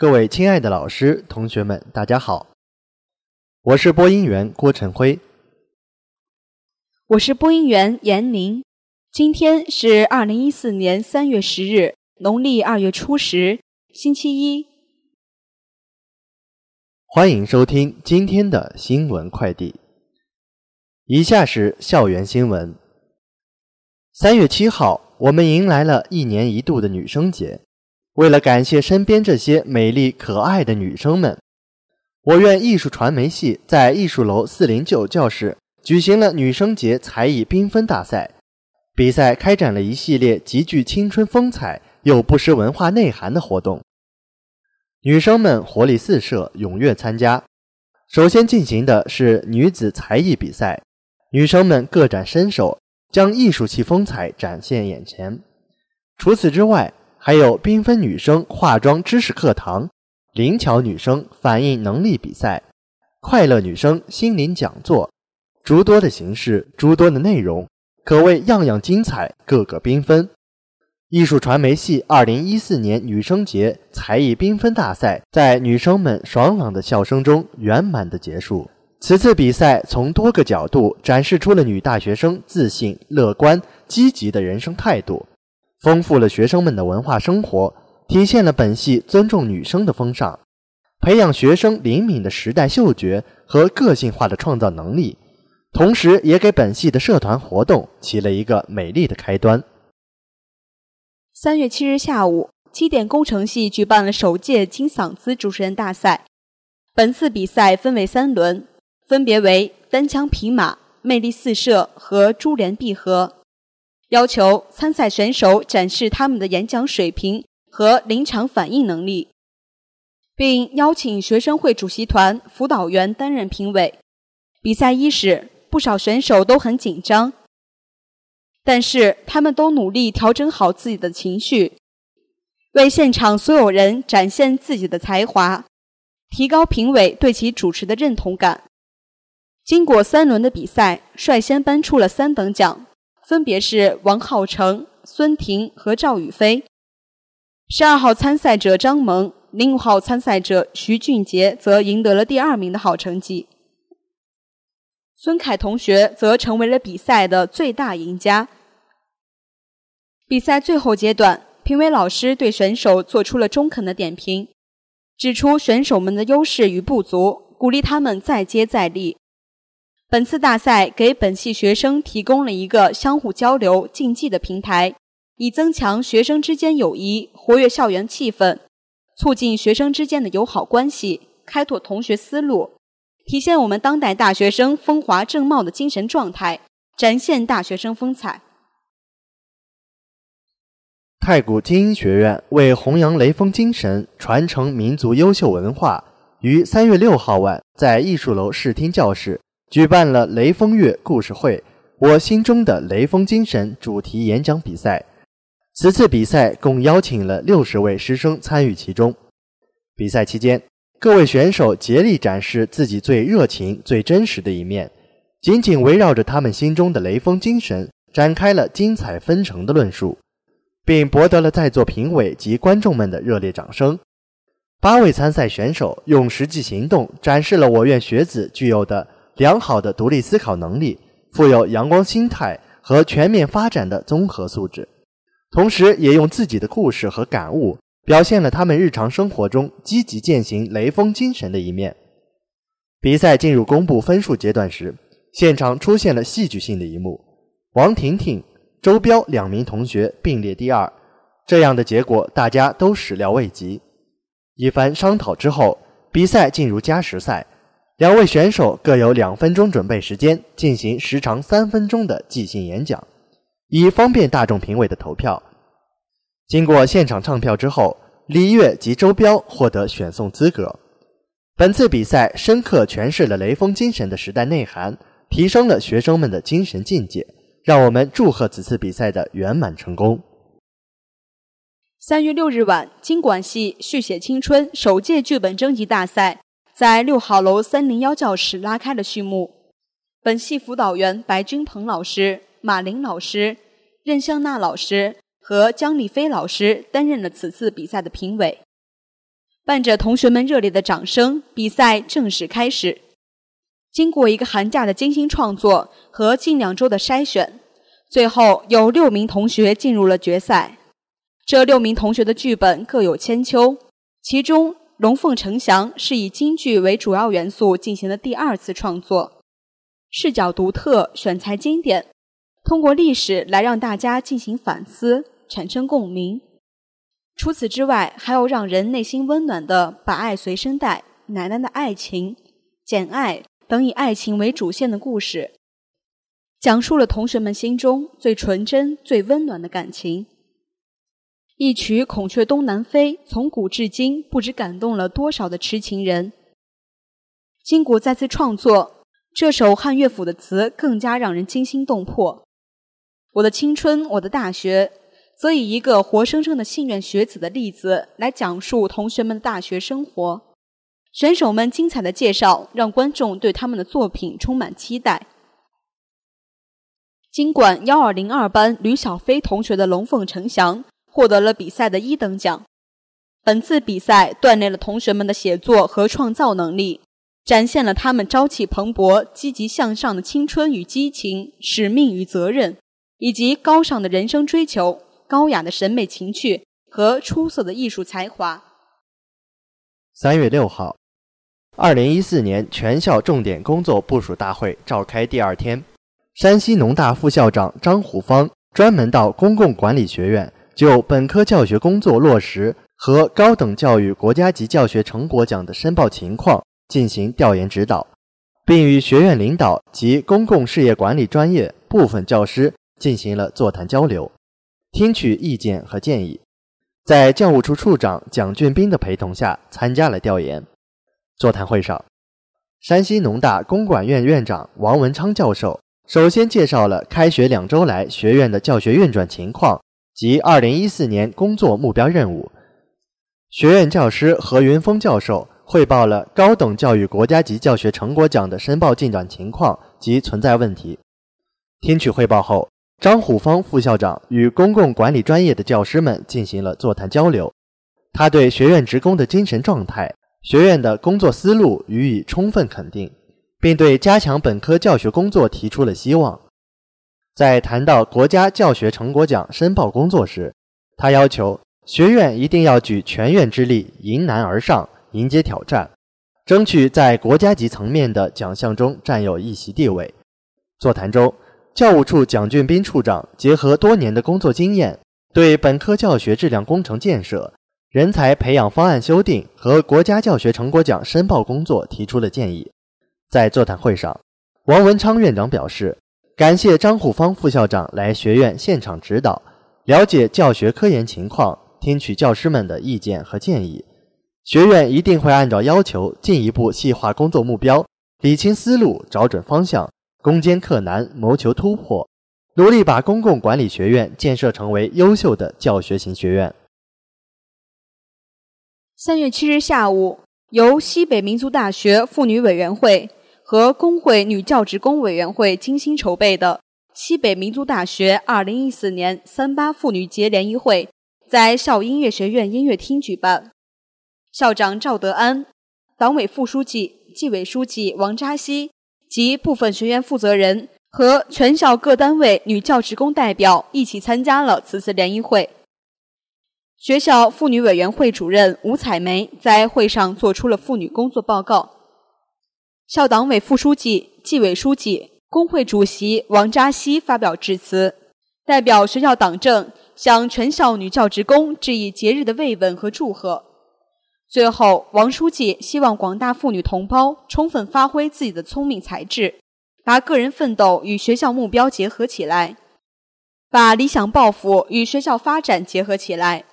各位亲爱的老师、同学们，大家好，我是播音员郭晨辉，我是播音员严宁。今天是二零一四年三月十日，农历二月初十，星期一。欢迎收听今天的新闻快递。以下是校园新闻。三月七号，我们迎来了一年一度的女生节。为了感谢身边这些美丽可爱的女生们，我院艺术传媒系在艺术楼四零九教室举行了女生节才艺缤纷大赛。比赛开展了一系列极具青春风采又不失文化内涵的活动，女生们活力四射，踊跃参加。首先进行的是女子才艺比赛，女生们各展身手，将艺术气风采展现眼前。除此之外，还有缤纷女生化妆知识课堂、灵巧女生反应能力比赛、快乐女生心灵讲座，诸多的形式，诸多的内容，可谓样样精彩，个个缤纷。艺术传媒系二零一四年女生节才艺缤纷大赛在女生们爽朗的笑声中圆满的结束。此次比赛从多个角度展示出了女大学生自信、乐观、积极的人生态度。丰富了学生们的文化生活，体现了本系尊重女生的风尚，培养学生灵敏的时代嗅觉和个性化的创造能力，同时也给本系的社团活动起了一个美丽的开端。三月七日下午，机电工程系举办了首届金嗓子主持人大赛，本次比赛分为三轮，分别为单枪匹马、魅力四射和珠联璧合。要求参赛选手展示他们的演讲水平和临场反应能力，并邀请学生会主席团辅导员担任评委。比赛伊始，不少选手都很紧张，但是他们都努力调整好自己的情绪，为现场所有人展现自己的才华，提高评委对其主持的认同感。经过三轮的比赛，率先颁出了三等奖。分别是王浩成、孙婷和赵宇飞。十二号参赛者张萌、零五号参赛者徐俊杰则赢得了第二名的好成绩。孙凯同学则成为了比赛的最大赢家。比赛最后阶段，评委老师对选手做出了中肯的点评，指出选手们的优势与不足，鼓励他们再接再厉。本次大赛给本系学生提供了一个相互交流、竞技的平台，以增强学生之间友谊，活跃校园气氛，促进学生之间的友好关系，开拓同学思路，体现我们当代大学生风华正茂的精神状态，展现大学生风采。太谷精英学院为弘扬雷锋精神、传承民族优秀文化，于三月六号晚在艺术楼视听教室。举办了雷锋月故事会，我心中的雷锋精神主题演讲比赛。此次比赛共邀请了六十位师生参与其中。比赛期间，各位选手竭力展示自己最热情、最真实的一面，紧紧围绕着他们心中的雷锋精神，展开了精彩纷呈的论述，并博得了在座评委及观众们的热烈掌声。八位参赛选手用实际行动展示了我院学子具有的。良好的独立思考能力，富有阳光心态和全面发展的综合素质，同时也用自己的故事和感悟表现了他们日常生活中积极践行雷锋精神的一面。比赛进入公布分数阶段时，现场出现了戏剧性的一幕：王婷婷、周彪两名同学并列第二，这样的结果大家都始料未及。一番商讨之后，比赛进入加时赛。两位选手各有两分钟准备时间，进行时长三分钟的即兴演讲，以方便大众评委的投票。经过现场唱票之后，李悦及周彪获得选送资格。本次比赛深刻诠释了雷锋精神的时代内涵，提升了学生们的精神境界。让我们祝贺此次比赛的圆满成功。三月六日晚，经管系续写青春首届剧本征集大赛。在六号楼三零幺教室拉开了序幕。本系辅导员白君鹏老师、马林老师、任香娜老师和姜丽飞老师担任了此次比赛的评委。伴着同学们热烈的掌声，比赛正式开始。经过一个寒假的精心创作和近两周的筛选，最后有六名同学进入了决赛。这六名同学的剧本各有千秋，其中《龙凤呈祥》是以京剧为主要元素进行的第二次创作，视角独特，选材经典，通过历史来让大家进行反思，产生共鸣。除此之外，还有让人内心温暖的《把爱随身带》、《奶奶的爱情》、《简爱》等以爱情为主线的故事，讲述了同学们心中最纯真、最温暖的感情。一曲《孔雀东南飞》从古至今，不知感动了多少的痴情人。金谷再次创作，这首汉乐府的词更加让人惊心动魄。我的青春，我的大学。则以一个活生生的信愿学子的例子来讲述同学们的大学生活，选手们精彩的介绍让观众对他们的作品充满期待。尽管幺二零二班吕小飞同学的《龙凤呈祥》获得了比赛的一等奖，本次比赛锻炼了同学们的写作和创造能力，展现了他们朝气蓬勃、积极向上的青春与激情、使命与责任，以及高尚的人生追求。高雅的审美情趣和出色的艺术才华。三月六号，二零一四年全校重点工作部署大会召开第二天，山西农大副校长张虎芳专门到公共管理学院就本科教学工作落实和高等教育国家级教学成果奖的申报情况进行调研指导，并与学院领导及公共事业管理专业部分教师进行了座谈交流。听取意见和建议，在教务处处长蒋俊斌的陪同下参加了调研。座谈会上，山西农大公管院院长王文昌教授首先介绍了开学两周来学院的教学运转情况及2014年工作目标任务。学院教师何云峰教授汇报了高等教育国家级教学成果奖的申报进展情况及存在问题。听取汇报后。张虎芳副校长与公共管理专业的教师们进行了座谈交流，他对学院职工的精神状态、学院的工作思路予以充分肯定，并对加强本科教学工作提出了希望。在谈到国家教学成果奖申报工作时，他要求学院一定要举全院之力迎难而上，迎接挑战，争取在国家级层面的奖项中占有一席地位。座谈中。教务处蒋俊斌处长结合多年的工作经验，对本科教学质量工程建设、人才培养方案修订和国家教学成果奖申报工作提出了建议。在座谈会上，王文昌院长表示，感谢张虎芳副校长来学院现场指导，了解教学科研情况，听取教师们的意见和建议。学院一定会按照要求进一步细化工作目标，理清思路，找准方向。攻坚克难，谋求突破，努力把公共管理学院建设成为优秀的教学型学院。三月七日下午，由西北民族大学妇女委员会和工会女教职工委员会精心筹备的西北民族大学二零一四年三八妇女节联谊会，在校音乐学院音乐厅举办。校长赵德安、党委副书记、纪委书记王扎西。及部分学员负责人和全校各单位女教职工代表一起参加了此次联谊会。学校妇女委员会主任吴彩梅在会上作出了妇女工作报告。校党委副书记、纪委书记、工会主席王扎西发表致辞，代表学校党政向全校女教职工致以节日的慰问和祝贺。最后，王书记希望广大妇女同胞充分发挥自己的聪明才智，把个人奋斗与学校目标结合起来，把理想抱负与学校发展结合起来，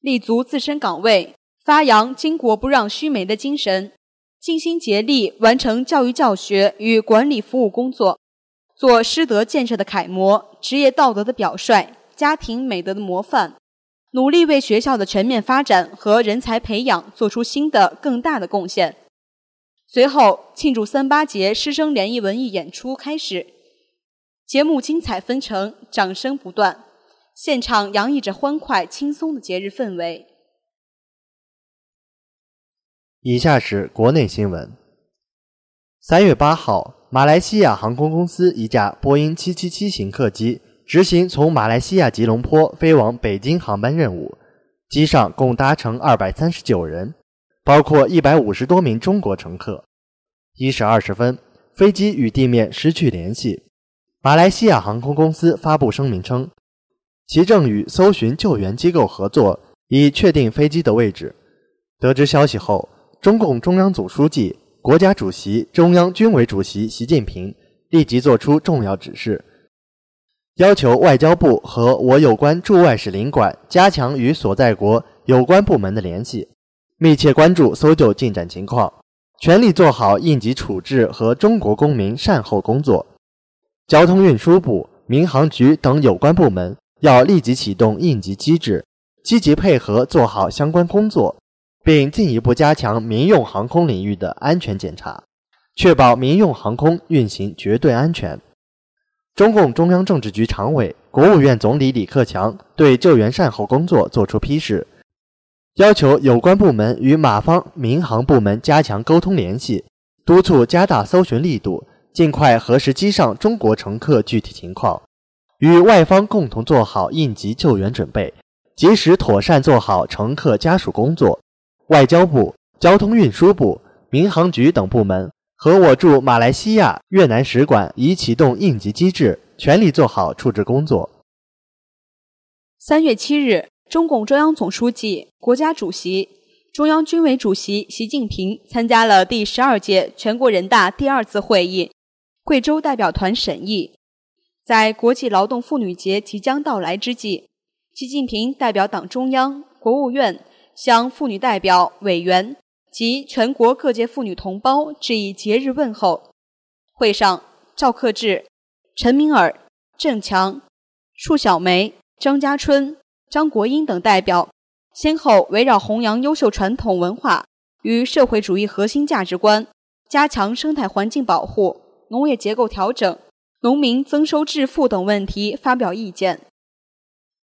立足自身岗位，发扬巾帼不让须眉的精神，尽心竭力完成教育教学与管理服务工作，做师德建设的楷模，职业道德的表率，家庭美德的模范。努力为学校的全面发展和人才培养做出新的更大的贡献。随后，庆祝三八节师生联谊文艺演出开始，节目精彩纷呈，掌声不断，现场洋溢着欢快轻松的节日氛围。以下是国内新闻。三月八号，马来西亚航空公司一架波音七七七型客机执行从马来西亚吉隆坡飞往北京航班任务，机上共搭乘二百三十九人，包括一百五十多名中国乘客。一时二十分，飞机与地面失去联系。马来西亚航空公司发布声明称，其正与搜寻救援机构合作，以确定飞机的位置。得知消息后，中共中央总书记、国家主席、中央军委主席习近平立即作出重要指示，要求外交部和我有关驻外使领馆加强与所在国有关部门的联系，密切关注搜救进展情况，全力做好应急处置和中国公民善后工作。交通运输部、民航局等有关部门要立即启动应急机制，积极配合做好相关工作。并进一步加强民用航空领域的安全检查，确保民用航空运行绝对安全。中共中央政治局常委、国务院总理李克强对救援善后工作作出批示，要求有关部门与马方民航部门加强沟通联系，督促加大搜寻力度，尽快核实机上中国乘客具体情况，与外方共同做好应急救援准备，及时妥善做好乘客家属工作。外交部、交通运输部、民航局等部门和我驻马来西亚、越南使馆已启动应急机制，全力做好处置工作。三月七日，中共中央总书记、国家主席、中央军委主席习近平参加了第十二届全国人大第二次会议贵州代表团审议。在国际劳动妇女节即将到来之际，习近平代表党中央、国务院。向妇女代表、委员及全国各界妇女同胞致以节日问候。会上，赵克志、陈敏尔、郑强、束小梅、张家春、张国英等代表先后围绕弘扬优秀传统文化与社会主义核心价值观、加强生态环境保护、农业结构调整、农民增收致富等问题发表意见。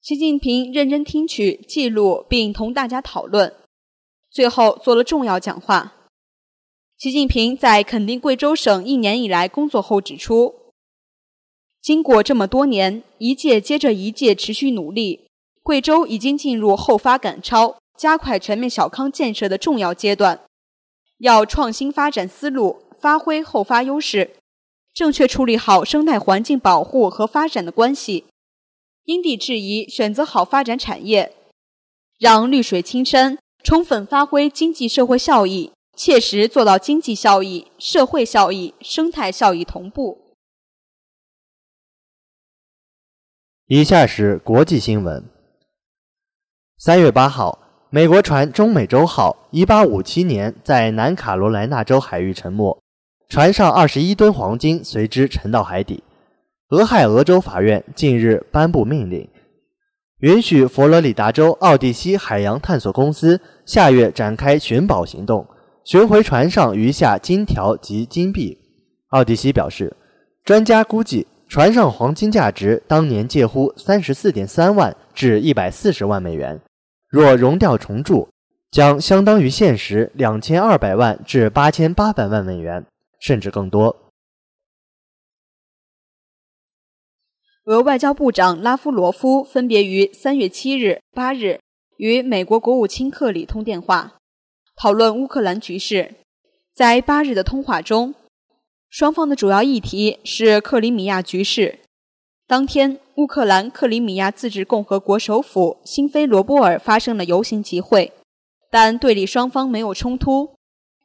习近平认真听取、记录并同大家讨论，最后做了重要讲话。习近平在肯定贵州省一年以来工作后指出，经过这么多年，一届接着一届持续努力，贵州已经进入后发赶超、加快全面小康建设的重要阶段。要创新发展思路，发挥后发优势，正确处理好生态环境保护和发展的关系。因地制宜选择好发展产业，让绿水青山充分发挥经济社会效益，切实做到经济效益、社会效益、生态效益同步。以下是国际新闻。三月八号，美国船“中美洲号”一八五七年在南卡罗来纳州海域沉没，船上二十一吨黄金随之沉到海底。俄亥俄州法院近日颁布命令，允许佛罗里达州奥蒂西海洋探索公司下月展开寻宝行动，寻回船上余下金条及金币。奥蒂西表示，专家估计船上黄金价值当年介乎三十四点三万至一百四十万美元，若熔掉重铸，将相当于现时两千二百万至八千八百万美元，甚至更多。俄外交部长拉夫罗夫分别于三月七日、八日与美国国务卿克里通电话，讨论乌克兰局势。在八日的通话中，双方的主要议题是克里米亚局势。当天，乌克兰克里米亚自治共和国首府新菲罗波尔发生了游行集会，但对立双方没有冲突。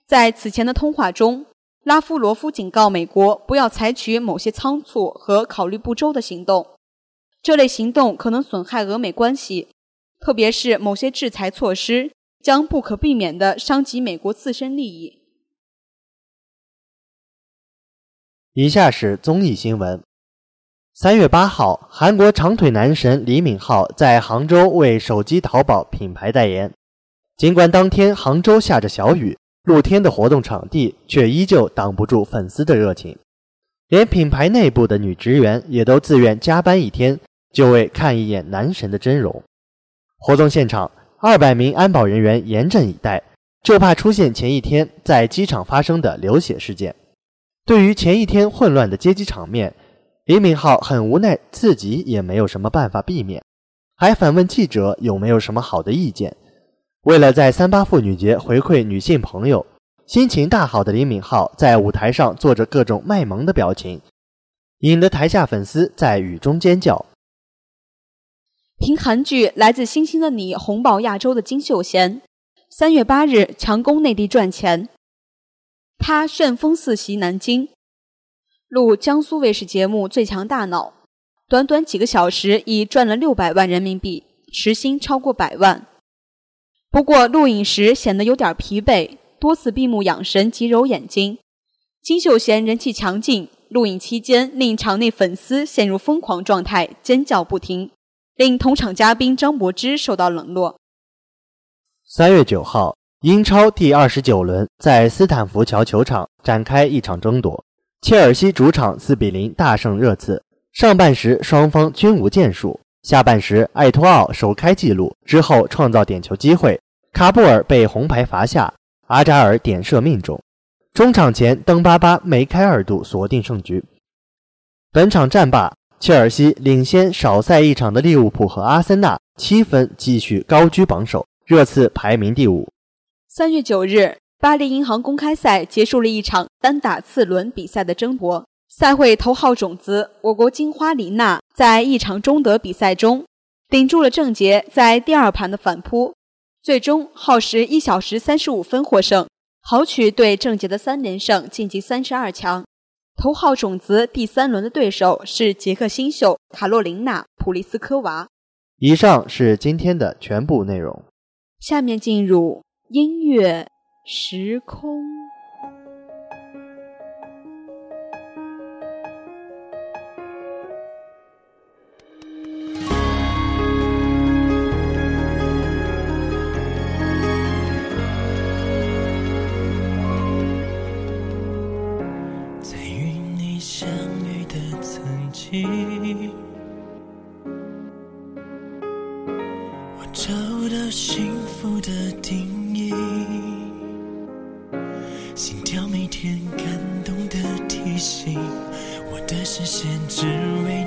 在此前的通话中。拉夫罗夫警告美国不要采取某些仓促和考虑不周的行动，这类行动可能损害俄美关系，特别是某些制裁措施将不可避免地伤及美国自身利益。以下是综艺新闻：三月八号，韩国长腿男神李敏镐在杭州为手机淘宝品牌代言，尽管当天杭州下着小雨。露天的活动场地却依旧挡不住粉丝的热情，连品牌内部的女职员也都自愿加班一天，就为看一眼男神的真容。活动现场，二百名安保人员严阵以待，就怕出现前一天在机场发生的流血事件。对于前一天混乱的接机场面，李敏镐很无奈，自己也没有什么办法避免，还反问记者有没有什么好的意见。为了在三八妇女节回馈女性朋友，心情大好的李敏镐在舞台上做着各种卖萌的表情，引得台下粉丝在雨中尖叫。凭韩剧《来自星星的你》红爆亚洲的金秀贤，三月八日强攻内地赚钱。他旋风四袭南京，录江苏卫视节目《最强大脑》，短短几个小时已赚了六百万人民币，时薪超过百万。不过录影时显得有点疲惫，多次闭目养神及揉眼睛。金秀贤人气强劲，录影期间令场内粉丝陷入疯狂状态，尖叫不停，令同场嘉宾张柏芝受到冷落。三月九号。英超第二十九轮在斯坦福桥球场展开一场争夺，切尔西主场四比零大胜热刺。上半时双方均无建树，下半时艾托奥首开纪录之后创造点球机会，卡布尔被红牌罚下，阿扎尔点射命中。中场前登巴巴梅开二度锁定胜局。本场战罢，切尔西领先少赛一场的利物浦和阿森纳七分，继续高居榜首，热刺排名第五。三月九日，巴黎银行公开赛结束了一场单打次轮比赛的争夺。赛会头号种子我国金花李娜在一场中德比赛中顶住了郑洁在第二盘的反扑，最终耗时一小时三十五分获胜，豪取对郑洁的三连胜，晋级三十二强。头号种子第三轮的对手是捷克新秀卡洛琳娜·普利斯科娃。以上是今天的全部内容，下面进入。音乐时空。的曾经，我找到幸福的定义。心跳每天感动的提醒，我的视线只为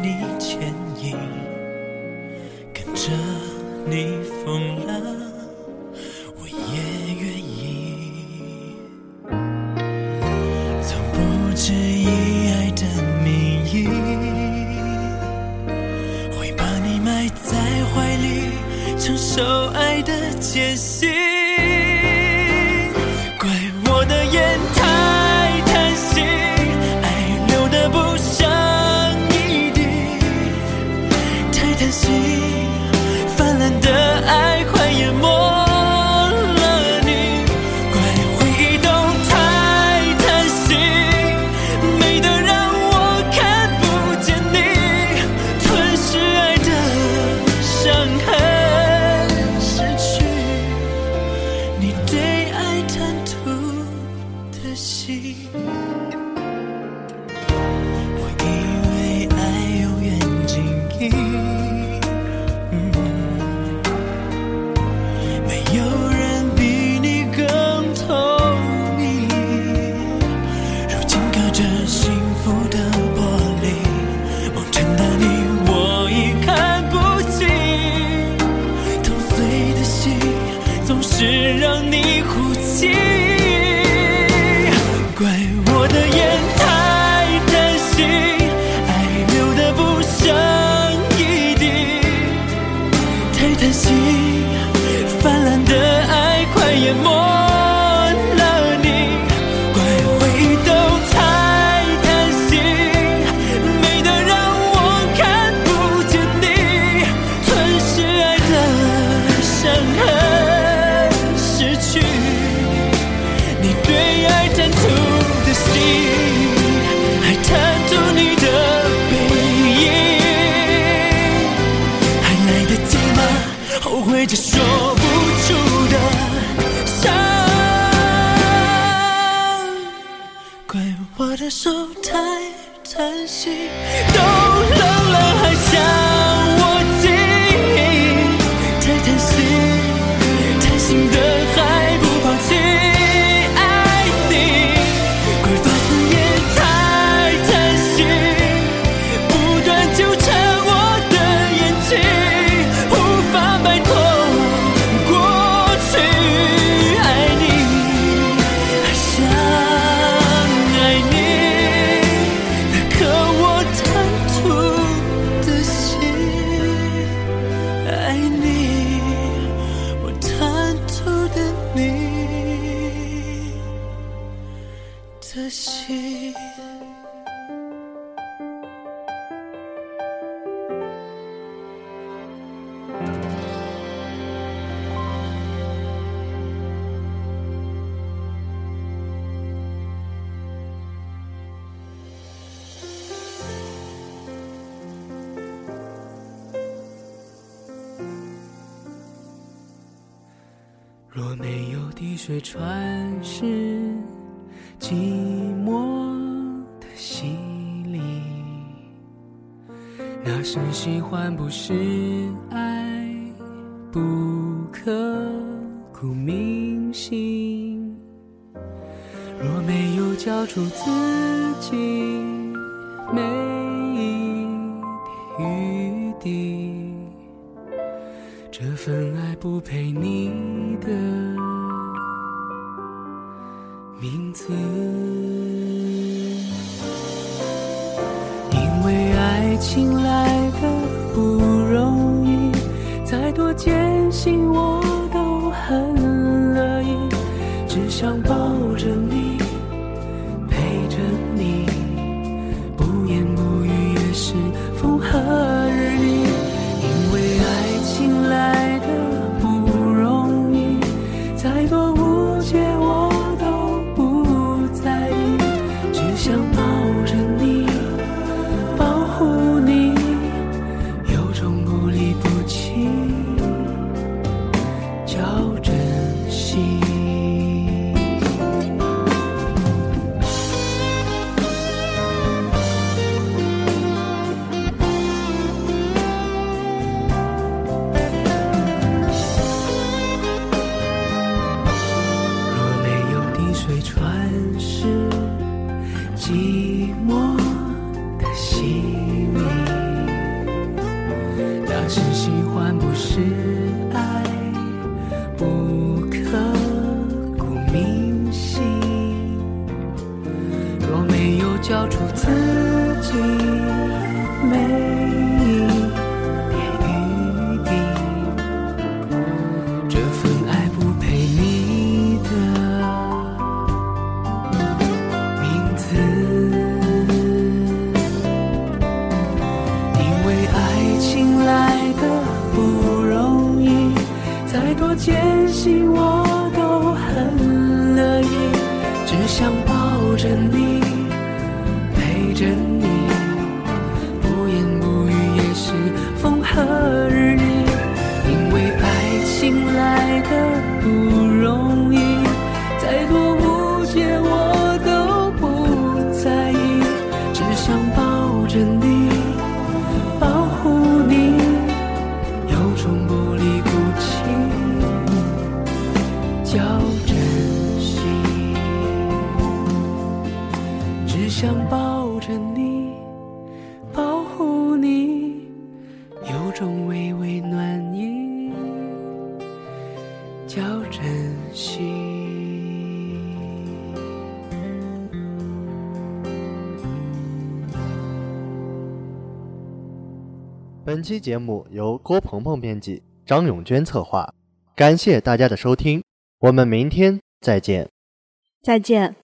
心。后悔着说不出的伤，怪我的手太贪心，都冷了还想。水穿石，寂寞的洗礼。那是喜欢，不是爱，不刻骨铭心。若没有交出自己每一点余地，这份爱不配你的。名字。因为爱情明星，若没有交出自。本期节目由郭鹏鹏编辑张永娟策划。感谢大家的收听我们明天再见。再见。